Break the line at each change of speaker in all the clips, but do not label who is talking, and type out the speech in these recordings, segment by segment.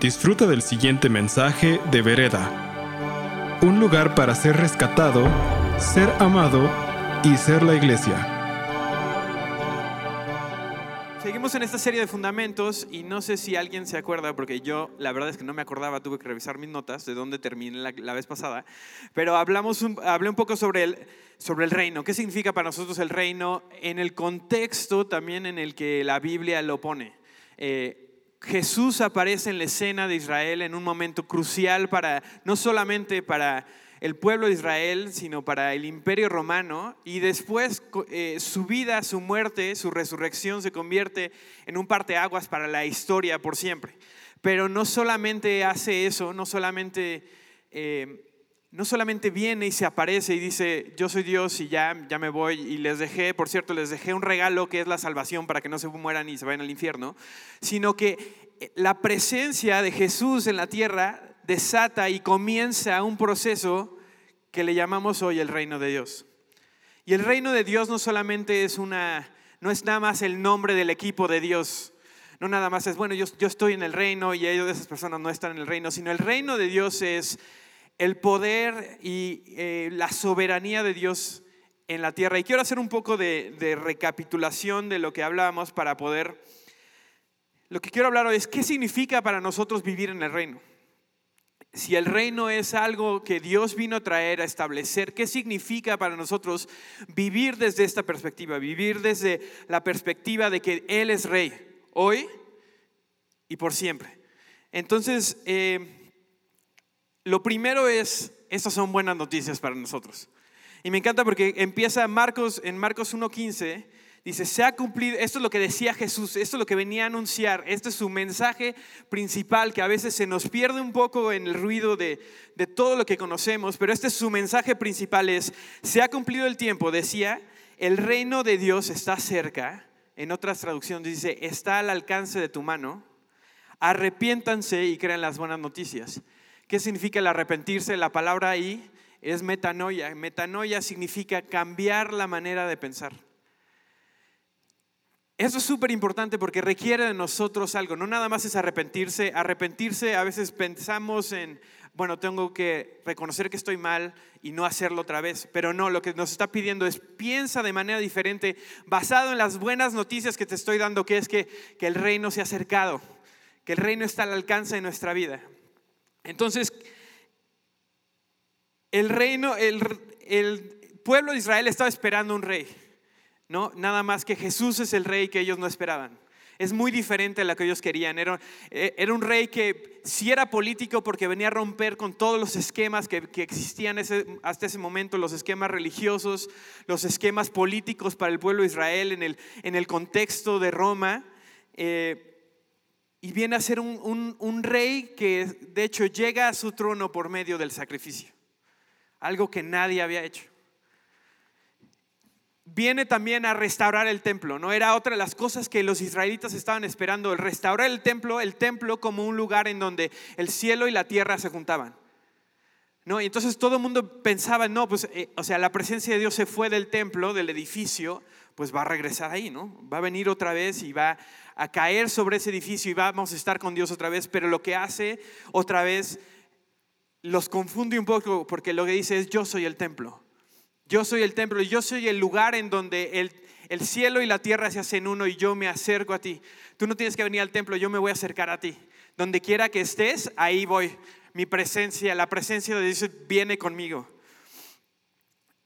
Disfruta del siguiente mensaje de Vereda. Un lugar para ser rescatado, ser amado y ser la iglesia.
Seguimos en esta serie de fundamentos y no sé si alguien se acuerda, porque yo la verdad es que no me acordaba, tuve que revisar mis notas de dónde terminé la, vez pasada, pero hablamos un, hablé un poco sobre el, sobre el reino. ¿Qué significa para nosotros el reino en el contexto también en el que la Biblia lo pone? Eh, Jesús aparece en la escena de Israel en un momento crucial para, no solamente para el pueblo de Israel, sino para el imperio romano, y después eh, su vida, su muerte, su resurrección se convierte en un parteaguas para la historia por siempre. Pero no solamente hace eso, no solamente, eh, no solamente viene y se aparece y dice, yo soy Dios y ya, ya me voy, y les dejé, por cierto, les dejé un regalo que es la salvación para que no se mueran y se vayan al infierno, sino que eh, la presencia de Jesús en la tierra desata y comienza un proceso que le llamamos hoy el reino de Dios. Y el reino de Dios no solamente es una, no es nada más el nombre del equipo de Dios, no nada más es, bueno, yo, yo estoy en el reino y ellos, esas personas no están en el reino, sino el reino de Dios es el poder y eh, la soberanía de Dios en la tierra. Y quiero hacer un poco de, recapitulación de lo que hablábamos para poder... Lo que quiero hablar hoy es qué significa para nosotros vivir en el reino si el reino es algo que Dios vino a traer, a establecer, ¿qué significa para nosotros vivir desde esta perspectiva? Vivir desde la perspectiva de que Él es rey, hoy y por siempre. Entonces, eh, lo primero es, estas son buenas noticias para nosotros. Y me encanta porque empieza Marcos, en Marcos 1.15, Dice, se ha cumplido, esto es lo que decía Jesús, esto es lo que venía a anunciar, este es su mensaje principal que a veces se nos pierde un poco en el ruido de, de todo lo que conocemos, pero este es su mensaje principal, es, se ha cumplido el tiempo, decía, el reino de Dios está cerca, en otras traducciones dice, está al alcance de tu mano, arrepiéntanse y crean las buenas noticias. ¿Qué significa el arrepentirse? La palabra ahí es metanoia. Metanoia significa cambiar la manera de pensar. Eso es súper importante porque requiere de nosotros algo. No nada más es arrepentirse. Arrepentirse a veces pensamos en, bueno, tengo que reconocer que estoy mal y no hacerlo otra vez. Pero no, lo que nos está pidiendo es piensa de manera diferente, basado en las buenas noticias que te estoy dando, que es que, que el reino se ha acercado, que el reino está al alcance de nuestra vida. Entonces, el reino, el, el pueblo de Israel estaba esperando un rey. No, nada más que Jesús es el rey que ellos no esperaban. Es muy diferente a lo que ellos querían. Era, eh, era un rey que sí era político porque venía a romper con todos los esquemas que, existían hasta ese momento, los esquemas religiosos, los esquemas políticos para el pueblo de Israel en el, en el contexto de Roma. Eh, y viene a ser un, un rey que de hecho llega a su trono por medio del sacrificio. Algo que nadie había hecho viene también a restaurar el templo, ¿no? Era otra de las cosas que los israelitas estaban esperando, el restaurar el templo, el templo como un lugar en donde el cielo y la tierra se juntaban. ¿No? Y entonces todo el mundo pensaba, no, pues, eh, o sea, la presencia de Dios se fue del templo, del edificio, pues va a regresar ahí, ¿no? Va a venir otra vez y va a caer sobre ese edificio y vamos a estar con Dios otra vez, pero lo que hace otra vez los confunde un poco porque lo que dice es yo soy el templo. Yo soy el templo, yo soy el lugar en donde el, el cielo y la tierra se hacen uno y yo me acerco a ti. Tú no tienes que venir al templo, yo me voy a acercar a ti. Donde quiera que estés, ahí voy. Mi presencia, la presencia de Dios viene conmigo.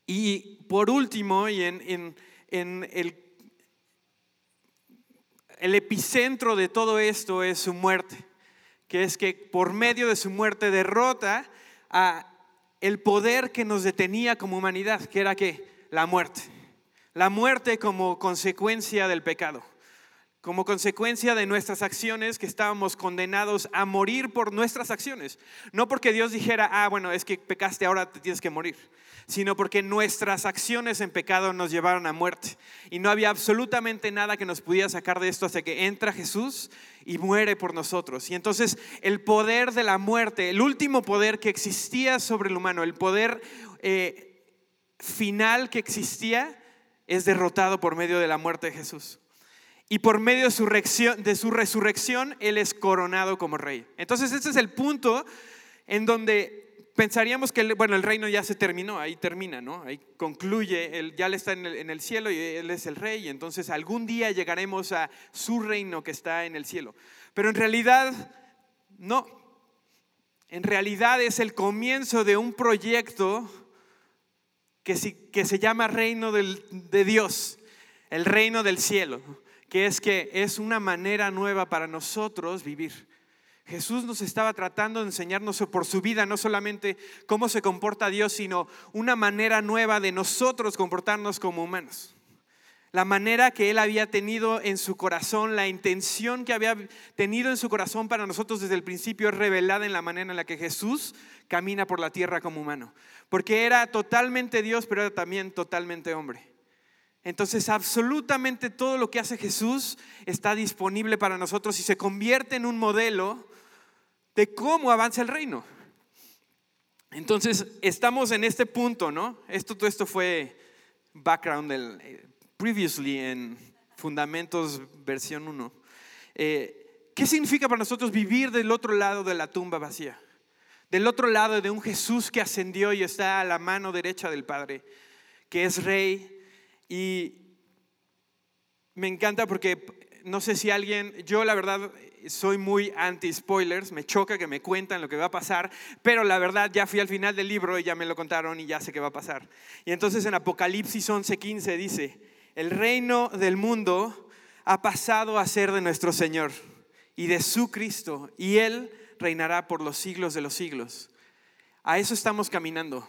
Y por último, y en, en, el, el epicentro de todo esto es su muerte, que es que por medio de su muerte derrota a el poder que nos detenía como humanidad, que era que la muerte. La muerte como consecuencia del pecado, como consecuencia de nuestras acciones que estábamos condenados a morir por nuestras acciones. No porque Dios dijera, ah, bueno, es que pecaste, ahora te tienes que morir, sino porque nuestras acciones en pecado nos llevaron a muerte. Y no había absolutamente nada que nos pudiera sacar de esto hasta que entra Jesús y muere por nosotros. Y entonces el poder de la muerte, el último poder que existía sobre el humano, el poder eh, final que existía, es derrotado por medio de la muerte de Jesús. Y por medio de su, de su resurrección Él es coronado como rey. Entonces ese es el punto en donde pensaríamos que bueno, el reino ya se terminó, ahí termina, ¿no? Ahí concluye, él ya está en el, cielo y Él es el rey, entonces algún día llegaremos a su reino que está en el cielo. Pero en realidad, no. En realidad es el comienzo de un proyecto que, se llama reino de Dios, el reino del cielo que es que es una manera nueva para nosotros vivir. Jesús nos estaba tratando de enseñarnos por su vida, no solamente cómo se comporta Dios, sino una manera nueva de nosotros comportarnos como humanos. La manera que Él había tenido en su corazón, la intención que había tenido en su corazón para nosotros desde el principio es revelada en la manera en la que Jesús camina por la tierra como humano. Porque era totalmente Dios, pero era también totalmente hombre. Entonces absolutamente todo lo que hace Jesús está disponible para nosotros y se convierte en un modelo de cómo avanza el reino. Entonces estamos en este punto, ¿no? Esto, todo esto fue background del eh, previously en Fundamentos versión 1. Eh, ¿Qué significa para nosotros vivir del otro lado de la tumba vacía? Del otro lado de un Jesús que ascendió y está a la mano derecha del Padre, que es rey, y me encanta porque no sé si alguien, yo la verdad soy muy anti-spoilers, me choca que me cuentan lo que va a pasar, pero la verdad ya fui al final del libro y ya me lo contaron y ya sé qué va a pasar. Y entonces en Apocalipsis 11:15 dice, el reino del mundo ha pasado a ser de nuestro Señor y de su Cristo, y Él reinará por los siglos de los siglos. A eso estamos caminando.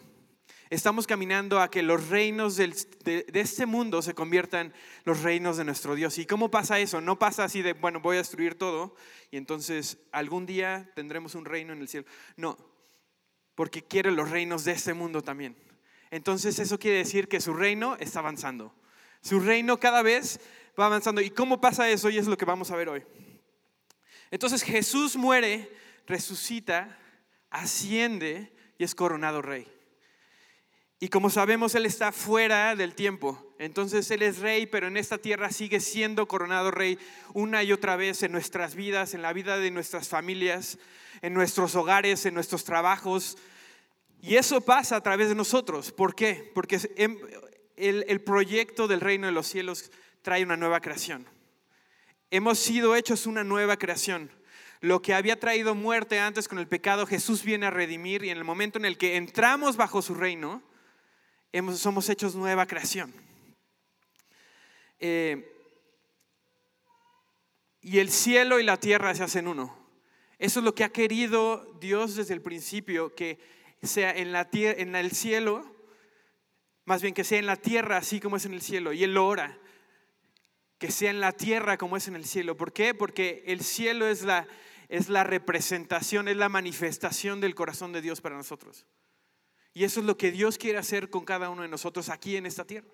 Estamos caminando a que los reinos de, este mundo se conviertan los reinos de nuestro Dios. ¿Y cómo pasa eso? No pasa así de, bueno, voy a destruir todo y entonces algún día tendremos un reino en el cielo. No, porque quiere los reinos de este mundo también. Entonces eso quiere decir que su reino está avanzando. Su reino cada vez va avanzando. ¿Y cómo pasa eso? Y es lo que vamos a ver hoy. Entonces Jesús muere, resucita, asciende y es coronado rey. Y como sabemos, Él está fuera del tiempo. Entonces Él es rey, pero en esta tierra sigue siendo coronado rey una y otra vez en nuestras vidas, en la vida de nuestras familias, en nuestros hogares, en nuestros trabajos. Y eso pasa a través de nosotros. ¿Por qué? Porque el, el proyecto del reino de los cielos trae una nueva creación. Hemos sido hechos una nueva creación. Lo que había traído muerte antes con el pecado, Jesús viene a redimir y en el momento en el que entramos bajo su reino, somos hechos nueva creación. Eh, y el cielo y la tierra se hacen uno. Eso es lo que ha querido Dios desde el principio, que sea en, el cielo, más bien que sea en la tierra así como es en el cielo. Y Él lo ora, que sea en la tierra como es en el cielo. ¿Por qué? Porque el cielo es la, es la representación, es la manifestación del corazón de Dios para nosotros. Y eso es lo que Dios quiere hacer con cada uno de nosotros aquí en esta tierra.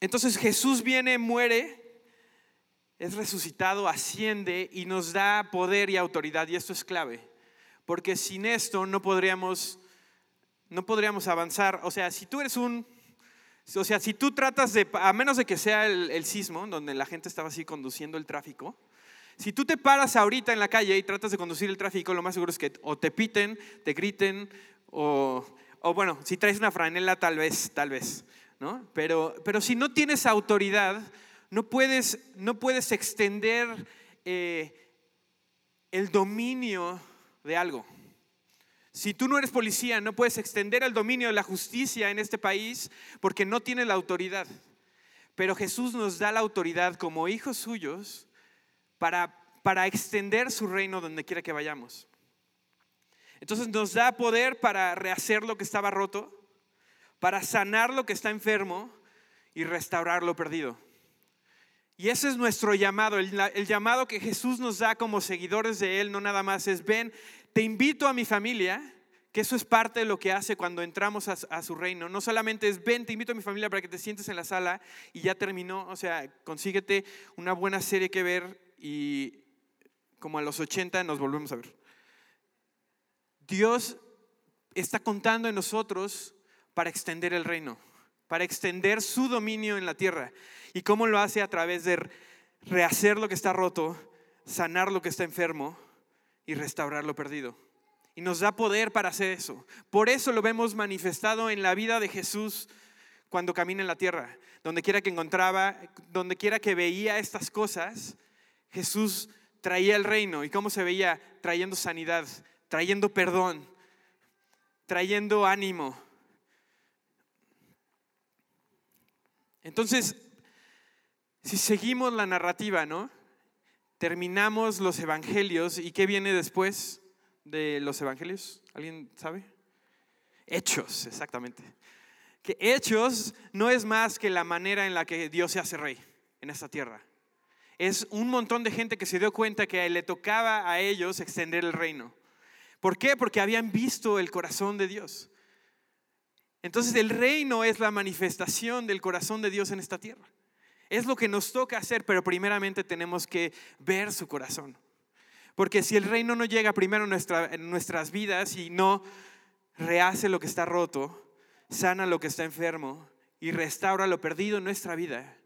Entonces Jesús viene, muere, es resucitado, asciende y nos da poder y autoridad. Y esto es clave, porque sin esto no podríamos, no podríamos avanzar. O sea, si tú eres un, o sea, si tú tratas de, a menos de que sea el, el sismo, donde la gente estaba así conduciendo el tráfico, si tú te paras ahorita en la calle y tratas de conducir el tráfico, lo más seguro es que o te piten, te griten, o, bueno, si traes una franela, tal vez, tal vez, ¿no? Pero, pero si no tienes autoridad, no puedes, no puedes extender eh, el dominio de algo. Si tú no eres policía, no puedes extender el dominio de la justicia en este país porque no tienes la autoridad. Pero Jesús nos da la autoridad como hijos suyos para, para extender su reino donde quiera que vayamos. Entonces nos da poder para rehacer lo que estaba roto, para sanar lo que está enfermo y restaurar lo perdido. Y ese es nuestro llamado, el, llamado que Jesús nos da como seguidores de Él, no nada más es, ven, te invito a mi familia, que eso es parte de lo que hace cuando entramos a, a, su reino. No solamente es, ven, te invito a mi familia para que te sientes en la sala y ya terminó, o sea, consíguete una buena serie que ver y como a los 80 nos volvemos a ver. Dios está contando en nosotros para extender el reino. para extender su dominio en la tierra. ¿Y cómo lo hace? A través de rehacer lo que está roto, sanar lo que está enfermo y restaurar lo perdido. Y nos da poder para hacer eso. Por eso lo vemos manifestado en la vida de Jesús cuando camina en la tierra. Donde quiera que encontraba, donde quiera que veía estas cosas, Jesús traía el reino. ¿Y cómo se veía? Trayendo sanidad, trayendo perdón, trayendo ánimo. Entonces, si seguimos la narrativa, ¿no? Terminamos los evangelios y ¿qué viene después de los evangelios? ¿Alguien sabe? Hechos, exactamente. Que hechos no es más que la manera en la que Dios se hace rey en esta tierra es un montón de gente que se dio cuenta que le tocaba a ellos extender el reino. ¿Por qué? Porque habían visto el corazón de Dios. Entonces el reino es la manifestación del corazón de Dios en esta tierra. Es lo que nos toca hacer, pero primeramente tenemos que ver su corazón. Porque si el reino no llega primero en, nuestras vidas y no rehace lo que está roto, sana lo que está enfermo y restaura lo perdido en nuestra vida,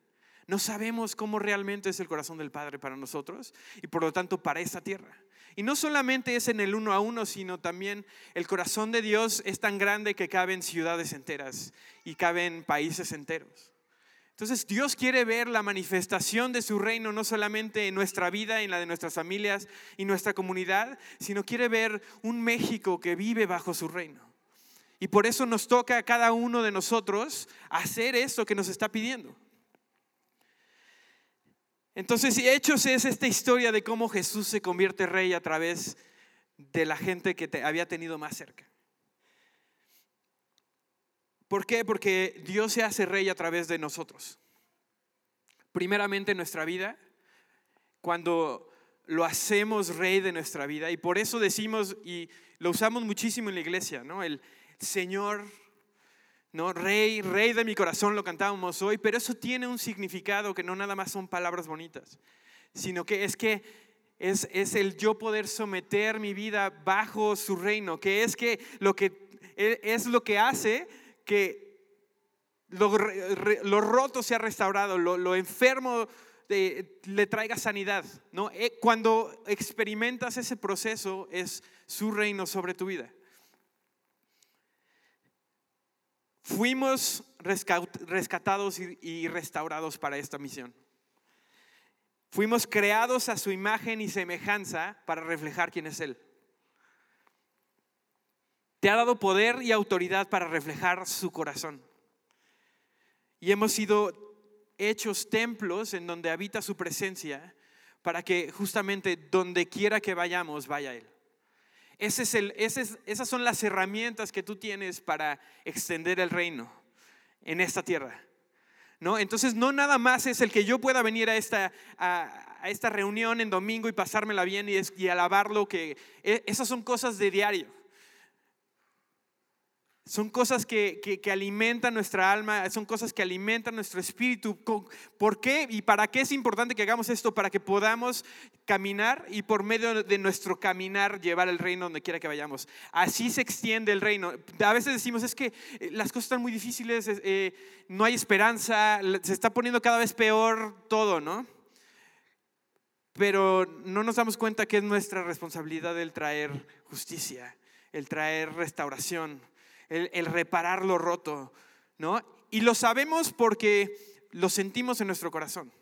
no sabemos cómo realmente es el corazón del Padre para nosotros y por lo tanto para esta tierra. Y no solamente es en el uno a uno, sino también el corazón de Dios es tan grande que cabe en ciudades enteras y cabe en países enteros. Entonces Dios quiere ver la manifestación de su reino no solamente en nuestra vida, en la de nuestras familias y nuestra comunidad, sino quiere ver un México que vive bajo su reino. Y por eso nos toca a cada uno de nosotros hacer esto que nos está pidiendo. Entonces, Hechos es esta historia de cómo Jesús se convierte rey a través de la gente que te había tenido más cerca. ¿Por qué? Porque Dios se hace rey a través de nosotros. Primeramente en nuestra vida, cuando lo hacemos rey de nuestra vida, y por eso decimos, y lo usamos muchísimo en la iglesia, ¿no? El Señor ¿no? Rey, rey de mi corazón lo cantábamos hoy, pero eso tiene un significado que no nada más son palabras bonitas, sino que es que es, es el yo poder someter mi vida bajo su reino, que es que lo que e, es lo que hace que lo, lo roto sea restaurado, lo, lo enfermo de, le traiga sanidad. ¿no? E, cuando experimentas ese proceso es su reino sobre tu vida. Fuimos rescatados y restaurados para esta misión. Fuimos creados a su imagen y semejanza para reflejar quién es Él. Te ha dado poder y autoridad para reflejar su corazón. Y hemos sido hechos templos en donde habita su presencia para que justamente donde quiera que vayamos vaya Él esas son las herramientas que tú tienes para extender el reino en esta tierra. ¿No? Entonces no nada más es el que yo pueda venir a esta, a, esta reunión en domingo y pasármela bien y, y alabarlo, que e, esas son cosas de diario. Son cosas que, alimentan nuestra alma, son cosas que alimentan nuestro espíritu. ¿Por qué y para qué es importante que hagamos esto? Para que podamos caminar y por medio de nuestro caminar llevar el reino donde quiera que vayamos. Así se extiende el reino. A veces decimos, es que eh, las cosas están muy difíciles, eh, no hay esperanza, se está poniendo cada vez peor todo, ¿no? Pero no nos damos cuenta que es nuestra responsabilidad el traer justicia, el traer restauración el, reparar lo roto, ¿no? Y lo sabemos porque lo sentimos en nuestro corazón.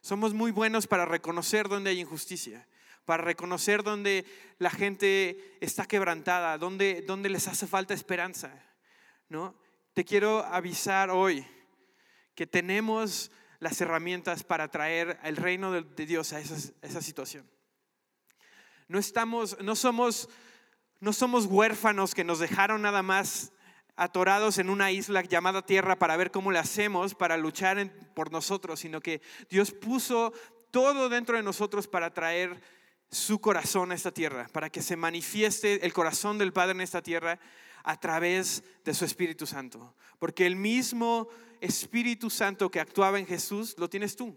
Somos muy buenos para reconocer dónde hay injusticia, para reconocer dónde la gente está quebrantada, dónde, dónde les hace falta esperanza, ¿no? Te quiero avisar hoy que tenemos las herramientas para traer el reino de, Dios a esa situación. No estamos, no somos no somos huérfanos que nos dejaron nada más atorados en una isla llamada tierra para ver cómo le hacemos para luchar por nosotros, sino que Dios puso todo dentro de nosotros para traer su corazón a esta tierra, para que se manifieste el corazón del Padre en esta tierra a través de su Espíritu Santo. Porque el mismo Espíritu Santo que actuaba en Jesús lo tienes tú.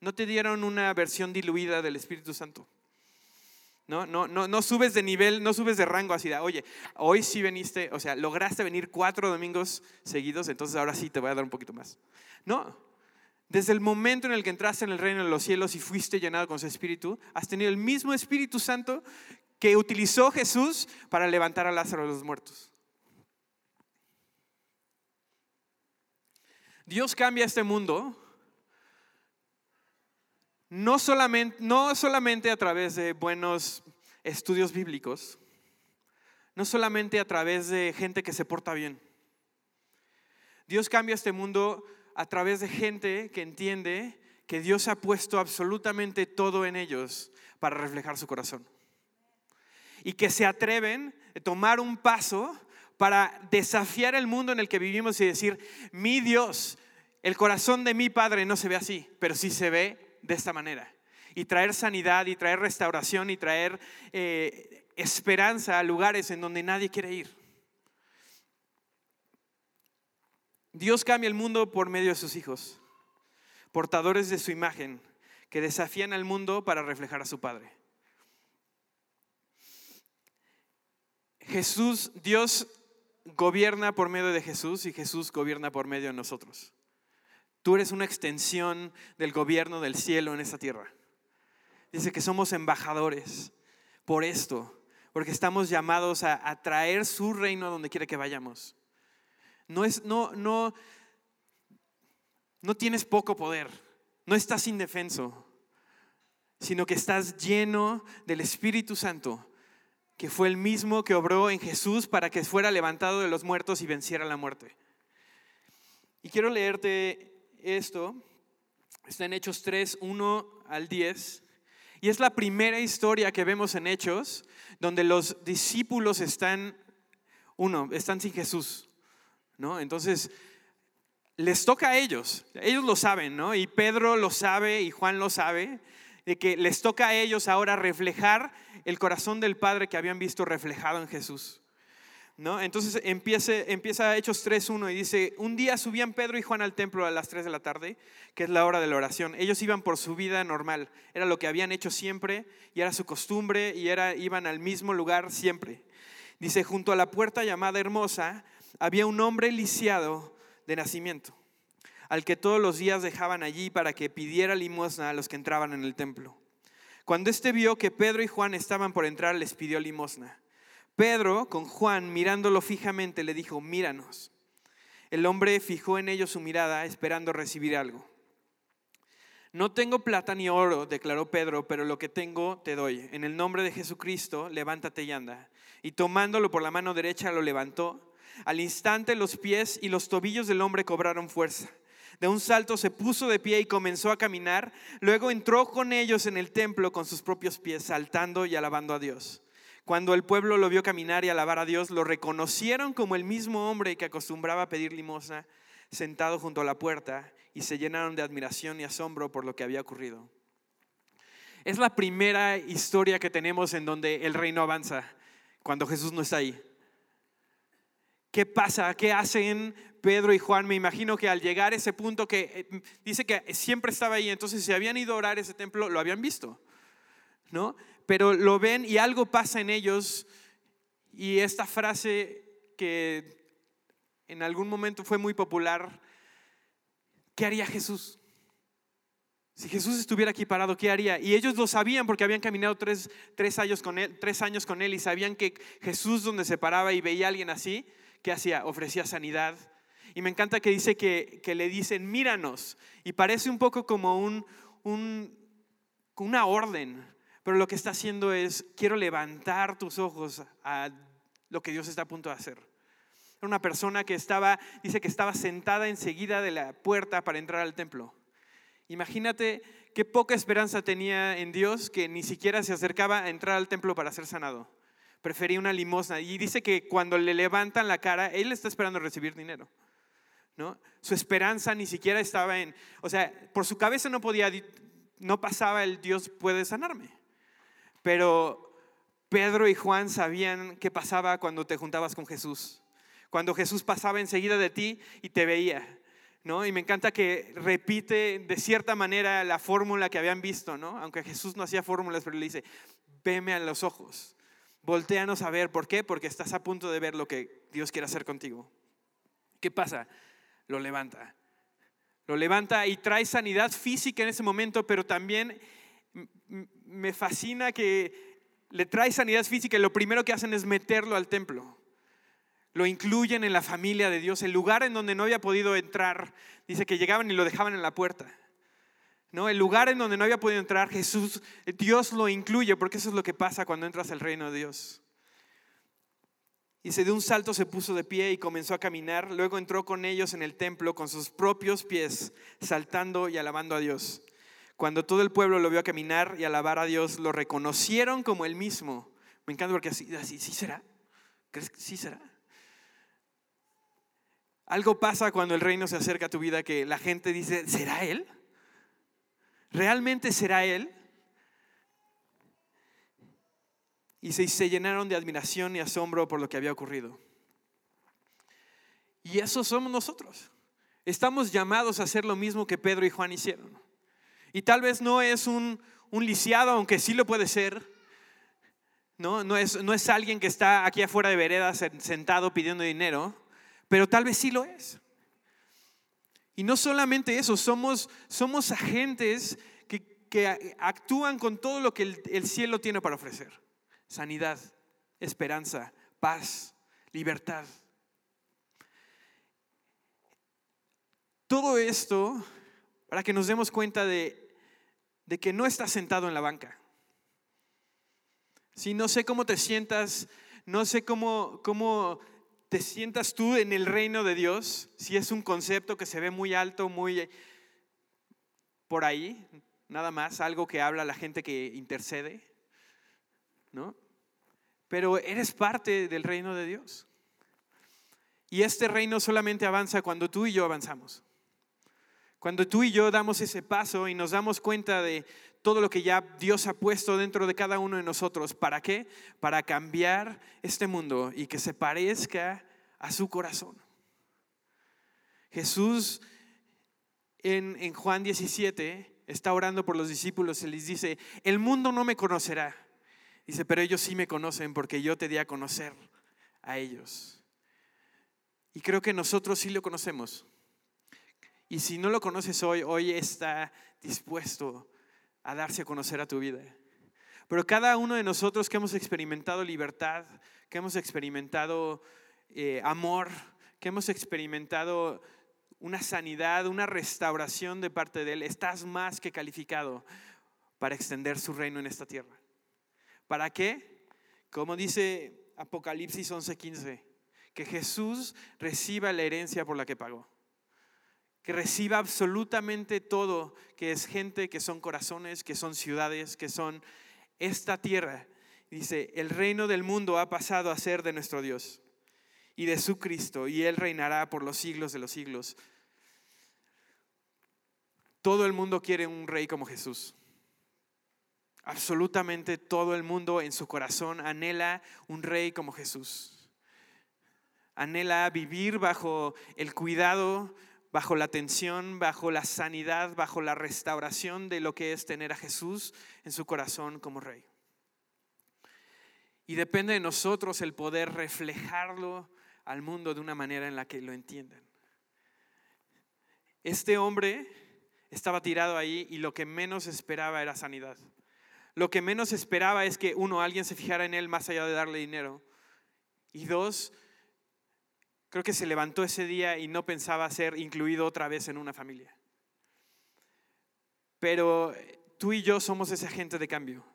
No te dieron una versión diluida del Espíritu Santo. No, no, no, no subes de nivel, no subes de rango así de, oye, hoy sí veniste, o sea, lograste venir cuatro domingos seguidos, entonces ahora sí te voy a dar un poquito más. No, desde el momento en el que entraste en el reino de los cielos y fuiste llenado con su Espíritu, has tenido el mismo Espíritu Santo que utilizó Jesús para levantar a Lázaro de los muertos. Dios cambia este mundo no solamente, a través de buenos estudios bíblicos, no solamente a través de gente que se porta bien. Dios cambia este mundo a través de gente que entiende que Dios ha puesto absolutamente todo en ellos para reflejar su corazón. Y que se atreven a tomar un paso para desafiar el mundo en el que vivimos y decir, mi Dios, el corazón de mi Padre no se ve así, pero sí se ve de esta manera. Y traer sanidad y traer restauración y traer eh, esperanza a lugares en donde nadie quiere ir. Dios cambia el mundo por medio de sus hijos, portadores de su imagen, que desafían al mundo para reflejar a su Padre. Jesús, Dios gobierna por medio de Jesús y Jesús gobierna por medio de nosotros. Tú eres una extensión del gobierno del cielo en esta tierra. Dice que somos embajadores por esto, porque estamos llamados a, traer su reino a donde quiera que vayamos. No es, no, no, no tienes poco poder, no estás indefenso, sino que estás lleno del Espíritu Santo, que fue el mismo que obró en Jesús para que fuera levantado de los muertos y venciera la muerte. Y quiero leerte esto está en Hechos 3, 1 al 10. Y es la primera historia que vemos en Hechos donde los discípulos están, uno, están sin Jesús. ¿no? Entonces, les toca a ellos. Ellos lo saben, ¿no? Y Pedro lo sabe y Juan lo sabe, de que les toca a ellos ahora reflejar el corazón del Padre que habían visto reflejado en Jesús. Entonces empieza, empieza Hechos 3.1 y dice, un día subían Pedro y Juan al templo a las 3 de la tarde, que es la hora de la oración. Ellos iban por su vida normal, era lo que habían hecho siempre y era su costumbre y era, iban al mismo lugar siempre. Dice, junto a la puerta llamada Hermosa había un hombre lisiado de nacimiento, al que todos los días dejaban allí para que pidiera limosna a los que entraban en el templo. Cuando éste vio que Pedro y Juan estaban por entrar, les pidió limosna. Pedro, con Juan, mirándolo fijamente, le dijo, míranos. El hombre fijó en ellos su mirada, esperando recibir algo. No tengo plata ni oro, declaró Pedro, pero lo que tengo te doy. En el nombre de Jesucristo, levántate y anda. Y tomándolo por la mano derecha, lo levantó. Al instante los pies y los tobillos del hombre cobraron fuerza. De un salto se puso de pie y comenzó a caminar. Luego entró con ellos en el templo con sus propios pies, saltando y alabando a Dios. Cuando el pueblo lo vio caminar y alabar a Dios, lo reconocieron como el mismo hombre que acostumbraba a pedir limosna sentado junto a la puerta y se llenaron de admiración y asombro por lo que había ocurrido. Es la primera historia que tenemos en donde el reino avanza cuando Jesús no está ahí. ¿Qué pasa? ¿Qué hacen Pedro y Juan? Me imagino que al llegar a ese punto que eh, dice que siempre estaba ahí, entonces si habían ido a orar ese templo, lo habían visto. ¿No? Pero lo ven y algo pasa en ellos. Y esta frase que en algún momento fue muy popular, ¿qué haría Jesús? Si Jesús estuviera aquí parado, ¿qué haría? Y ellos lo sabían porque habían caminado tres, años con él, tres años con él y sabían que Jesús donde se paraba y veía a alguien así, ¿qué hacía? Ofrecía sanidad. Y me encanta que dice que, le dicen, míranos. Y parece un poco como un, un, una orden. Pero lo que está haciendo es, quiero levantar tus ojos a lo que Dios está a punto de hacer. Era una persona que estaba, dice que estaba sentada enseguida de la puerta para entrar al templo. Imagínate qué poca esperanza tenía en Dios que ni siquiera se acercaba a entrar al templo para ser sanado. Prefería una limosna. Y dice que cuando le levantan la cara, él está esperando recibir dinero. ¿no? Su esperanza ni siquiera estaba en, o sea, por su cabeza no podía, no pasaba el Dios puede sanarme. Pero Pedro y Juan sabían qué pasaba cuando te juntabas con Jesús. Cuando Jesús pasaba enseguida de ti y te veía. ¿no? Y me encanta que repite de cierta manera la fórmula que habían visto, ¿no? Aunque Jesús no hacía fórmulas, pero le dice, veme a los ojos. Volteanos a ver. ¿Por qué? Porque estás a punto de ver lo que Dios quiere hacer contigo. ¿Qué pasa? Lo levanta. Lo levanta y trae sanidad física en ese momento, pero también me fascina que le trae sanidad física y lo primero que hacen es meterlo al templo. Lo incluyen en la familia de Dios, el lugar en donde no había podido entrar. Dice que llegaban y lo dejaban en la puerta. ¿No? El lugar en donde no había podido entrar, Jesús, Dios lo incluye, porque eso es lo que pasa cuando entras al reino de Dios. Y se de un salto se puso de pie y comenzó a caminar. Luego entró con ellos en el templo con sus propios pies, saltando y alabando a Dios. Cuando todo el pueblo lo vio caminar y alabar a Dios, lo reconocieron como el mismo. Me encanta porque así, así ¿sí será? ¿Crees que sí será? Algo pasa cuando el reino se acerca a tu vida que la gente dice, ¿será Él? ¿Realmente será Él? Y se, se llenaron de admiración y asombro por lo que había ocurrido. Y eso somos nosotros. Estamos llamados a hacer lo mismo que Pedro y Juan hicieron. Y tal vez no es un, lisiado, aunque sí lo puede ser. ¿no? No, es, no es alguien que está aquí afuera de vereda sentado pidiendo dinero, pero tal vez sí lo es. Y no solamente eso, somos, somos agentes que, que, actúan con todo lo que el cielo tiene para ofrecer. Sanidad, esperanza, paz, libertad. Todo esto para que nos demos cuenta de, que no estás sentado en la banca. Si no sé cómo te sientas, no sé cómo, cómo te sientas tú en el reino de Dios, si es un concepto que se ve muy alto, muy por ahí, nada más, algo que habla la gente que intercede, ¿no? Pero eres parte del reino de Dios. Y este reino solamente avanza cuando tú y yo avanzamos. Cuando tú y yo damos ese paso y nos damos cuenta de todo lo que ya Dios ha puesto dentro de cada uno de nosotros, ¿para qué? Para cambiar este mundo y que se parezca a su corazón. Jesús en, Juan 17 está orando por los discípulos y les dice, el mundo no me conocerá. Dice, pero ellos sí me conocen porque yo te di a conocer a ellos. Y creo que nosotros sí lo conocemos. Y si no lo conoces hoy, hoy está dispuesto a darse a conocer a tu vida. Pero cada uno de nosotros que hemos experimentado libertad, que hemos experimentado eh, amor, que hemos experimentado una sanidad, una restauración de parte de Él, estás más que calificado para extender su reino en esta tierra. ¿Para qué? Como dice Apocalipsis 11:15, que Jesús reciba la herencia por la que pagó que reciba absolutamente todo, que es gente, que son corazones, que son ciudades, que son esta tierra. Dice, el reino del mundo ha pasado a ser de nuestro Dios y de su Cristo, y Él reinará por los siglos de los siglos. Todo el mundo quiere un rey como Jesús. Absolutamente todo el mundo en su corazón anhela un rey como Jesús. Anhela vivir bajo el cuidado, bajo la atención, bajo la sanidad, bajo la restauración de lo que es tener a Jesús en su corazón como rey. Y depende de nosotros el poder reflejarlo al mundo de una manera en la que lo entiendan. Este hombre estaba tirado ahí y lo que menos esperaba era sanidad. Lo que menos esperaba es que uno, alguien se fijara en él más allá de darle dinero. Y dos, Creo que se levantó ese día y no pensaba ser incluido otra vez en una familia. Pero tú y yo somos ese agente de cambio.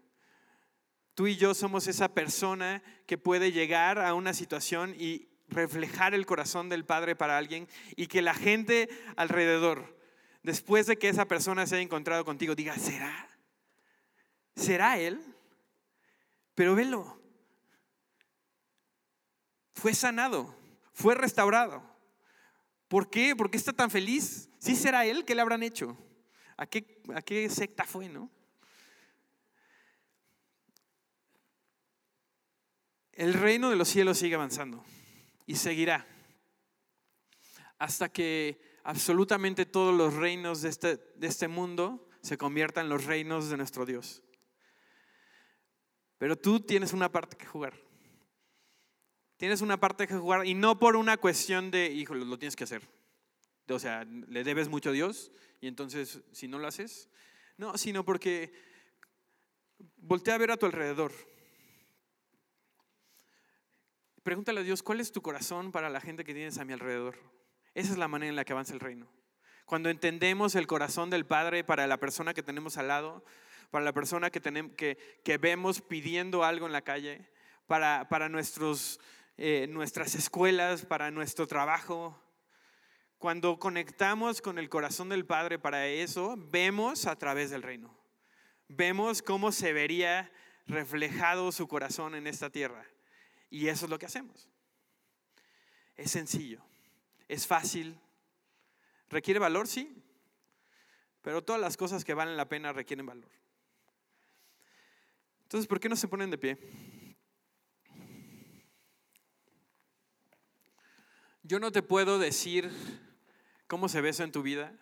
Tú y yo somos esa persona que puede llegar a una situación y reflejar el corazón del Padre para alguien y que la gente alrededor, después de que esa persona se haya encontrado contigo, diga, ¿será? ¿Será Él? Pero velo, fue sanado fue restaurado. ¿Por qué? ¿Por qué está tan feliz? ¿Sí será él? ¿Qué le habrán hecho? ¿A qué, a qué secta fue, no? El reino de los cielos sigue avanzando y seguirá hasta que absolutamente todos los reinos de este, de este mundo se conviertan en los reinos de nuestro Dios. Pero tú tienes una parte que jugar. Tienes una parte que jugar y no por una cuestión de, híjole, lo tienes que hacer. O sea, le debes mucho a Dios y entonces si no lo haces, no, sino porque voltea a ver a tu alrededor. Pregúntale a Dios, ¿cuál es tu corazón para la gente que tienes a mi alrededor? Esa es la manera en la que avanza el reino. Cuando entendemos el corazón del Padre para la persona que tenemos al lado, para la persona que, tenemos, que, que vemos pidiendo algo en la calle, para, para nuestros, eh, nuestras escuelas, para nuestro trabajo. Cuando conectamos con el corazón del Padre para eso, vemos a través del reino. Vemos cómo se vería reflejado su corazón en esta tierra. Y eso es lo que hacemos. Es sencillo, es fácil, requiere valor, sí, pero todas las cosas que valen la pena requieren valor. Entonces, ¿por qué no se ponen de pie? Yo no te puedo decir cómo se ve eso en tu vida,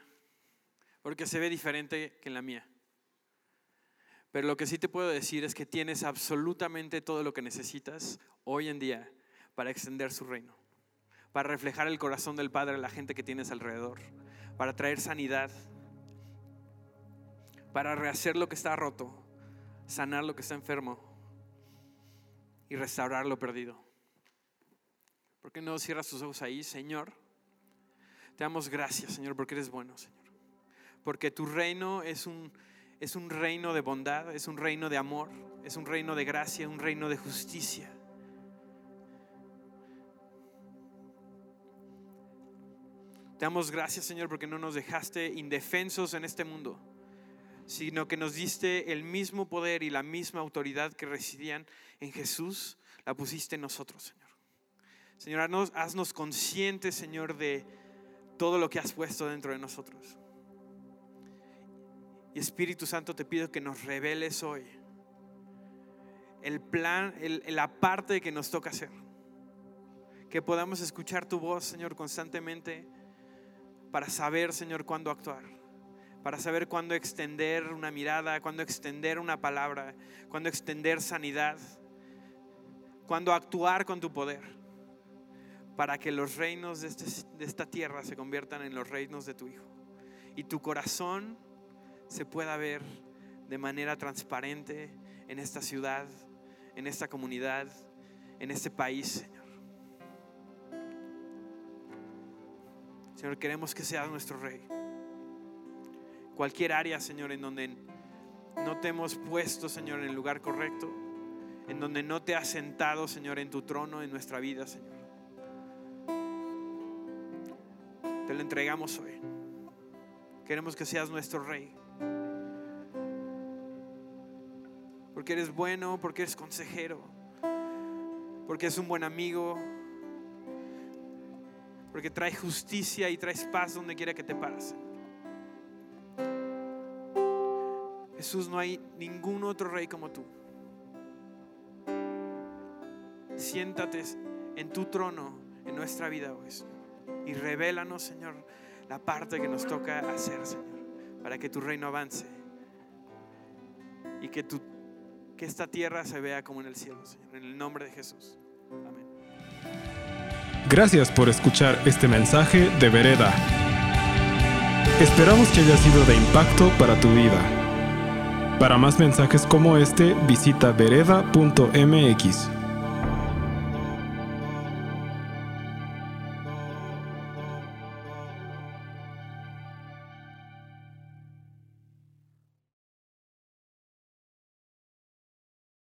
porque se ve diferente que en la mía. Pero lo que sí te puedo decir es que tienes absolutamente todo lo que necesitas hoy en día para extender su reino, para reflejar el corazón del Padre a la gente que tienes alrededor, para traer sanidad, para rehacer lo que está roto, sanar lo que está enfermo y restaurar lo perdido. ¿Por qué no cierras tus ojos ahí, Señor? Te damos gracias, Señor, porque eres bueno, Señor. Porque tu reino es un, es un reino de bondad, es un reino de amor, es un reino de gracia, un reino de justicia. Te damos gracias, Señor, porque no nos dejaste indefensos en este mundo, sino que nos diste el mismo poder y la misma autoridad que residían en Jesús, la pusiste en nosotros. Señor, haznos, conscientes, Señor, de todo lo que has puesto dentro de nosotros. Y Espíritu Santo, te pido que nos reveles hoy el plan, la parte que nos toca hacer. Que podamos escuchar tu voz, Señor, constantemente para saber, Señor, cuándo actuar. Para saber cuándo extender una mirada, cuándo extender una palabra, cuándo extender sanidad, cuándo actuar con tu poder para que los reinos este, de, esta tierra se conviertan en los reinos de tu Hijo. Y tu corazón se pueda ver de manera transparente en esta ciudad, en esta comunidad, en este país, Señor. Señor, queremos que seas nuestro Rey. Cualquier área, Señor, en donde no te hemos puesto, Señor, en el lugar correcto, en donde no te has sentado, Señor, en tu trono en nuestra vida, Señor. Te lo entregamos hoy. Queremos que seas nuestro rey. Porque eres bueno, porque eres consejero, porque es un buen amigo, porque trae justicia y traes paz donde quiera que te pares. Jesús, no hay ningún otro rey como tú. Siéntate en tu trono en nuestra vida hoy y revélanos, Señor, la parte que nos toca hacer, Señor, para que tu reino avance y que, tu, que esta tierra se vea como en el cielo, Señor, en el nombre de Jesús. Amén.
Gracias por escuchar este mensaje de Vereda. Esperamos que haya sido de impacto para tu vida. Para más mensajes como este, visita vereda.mx.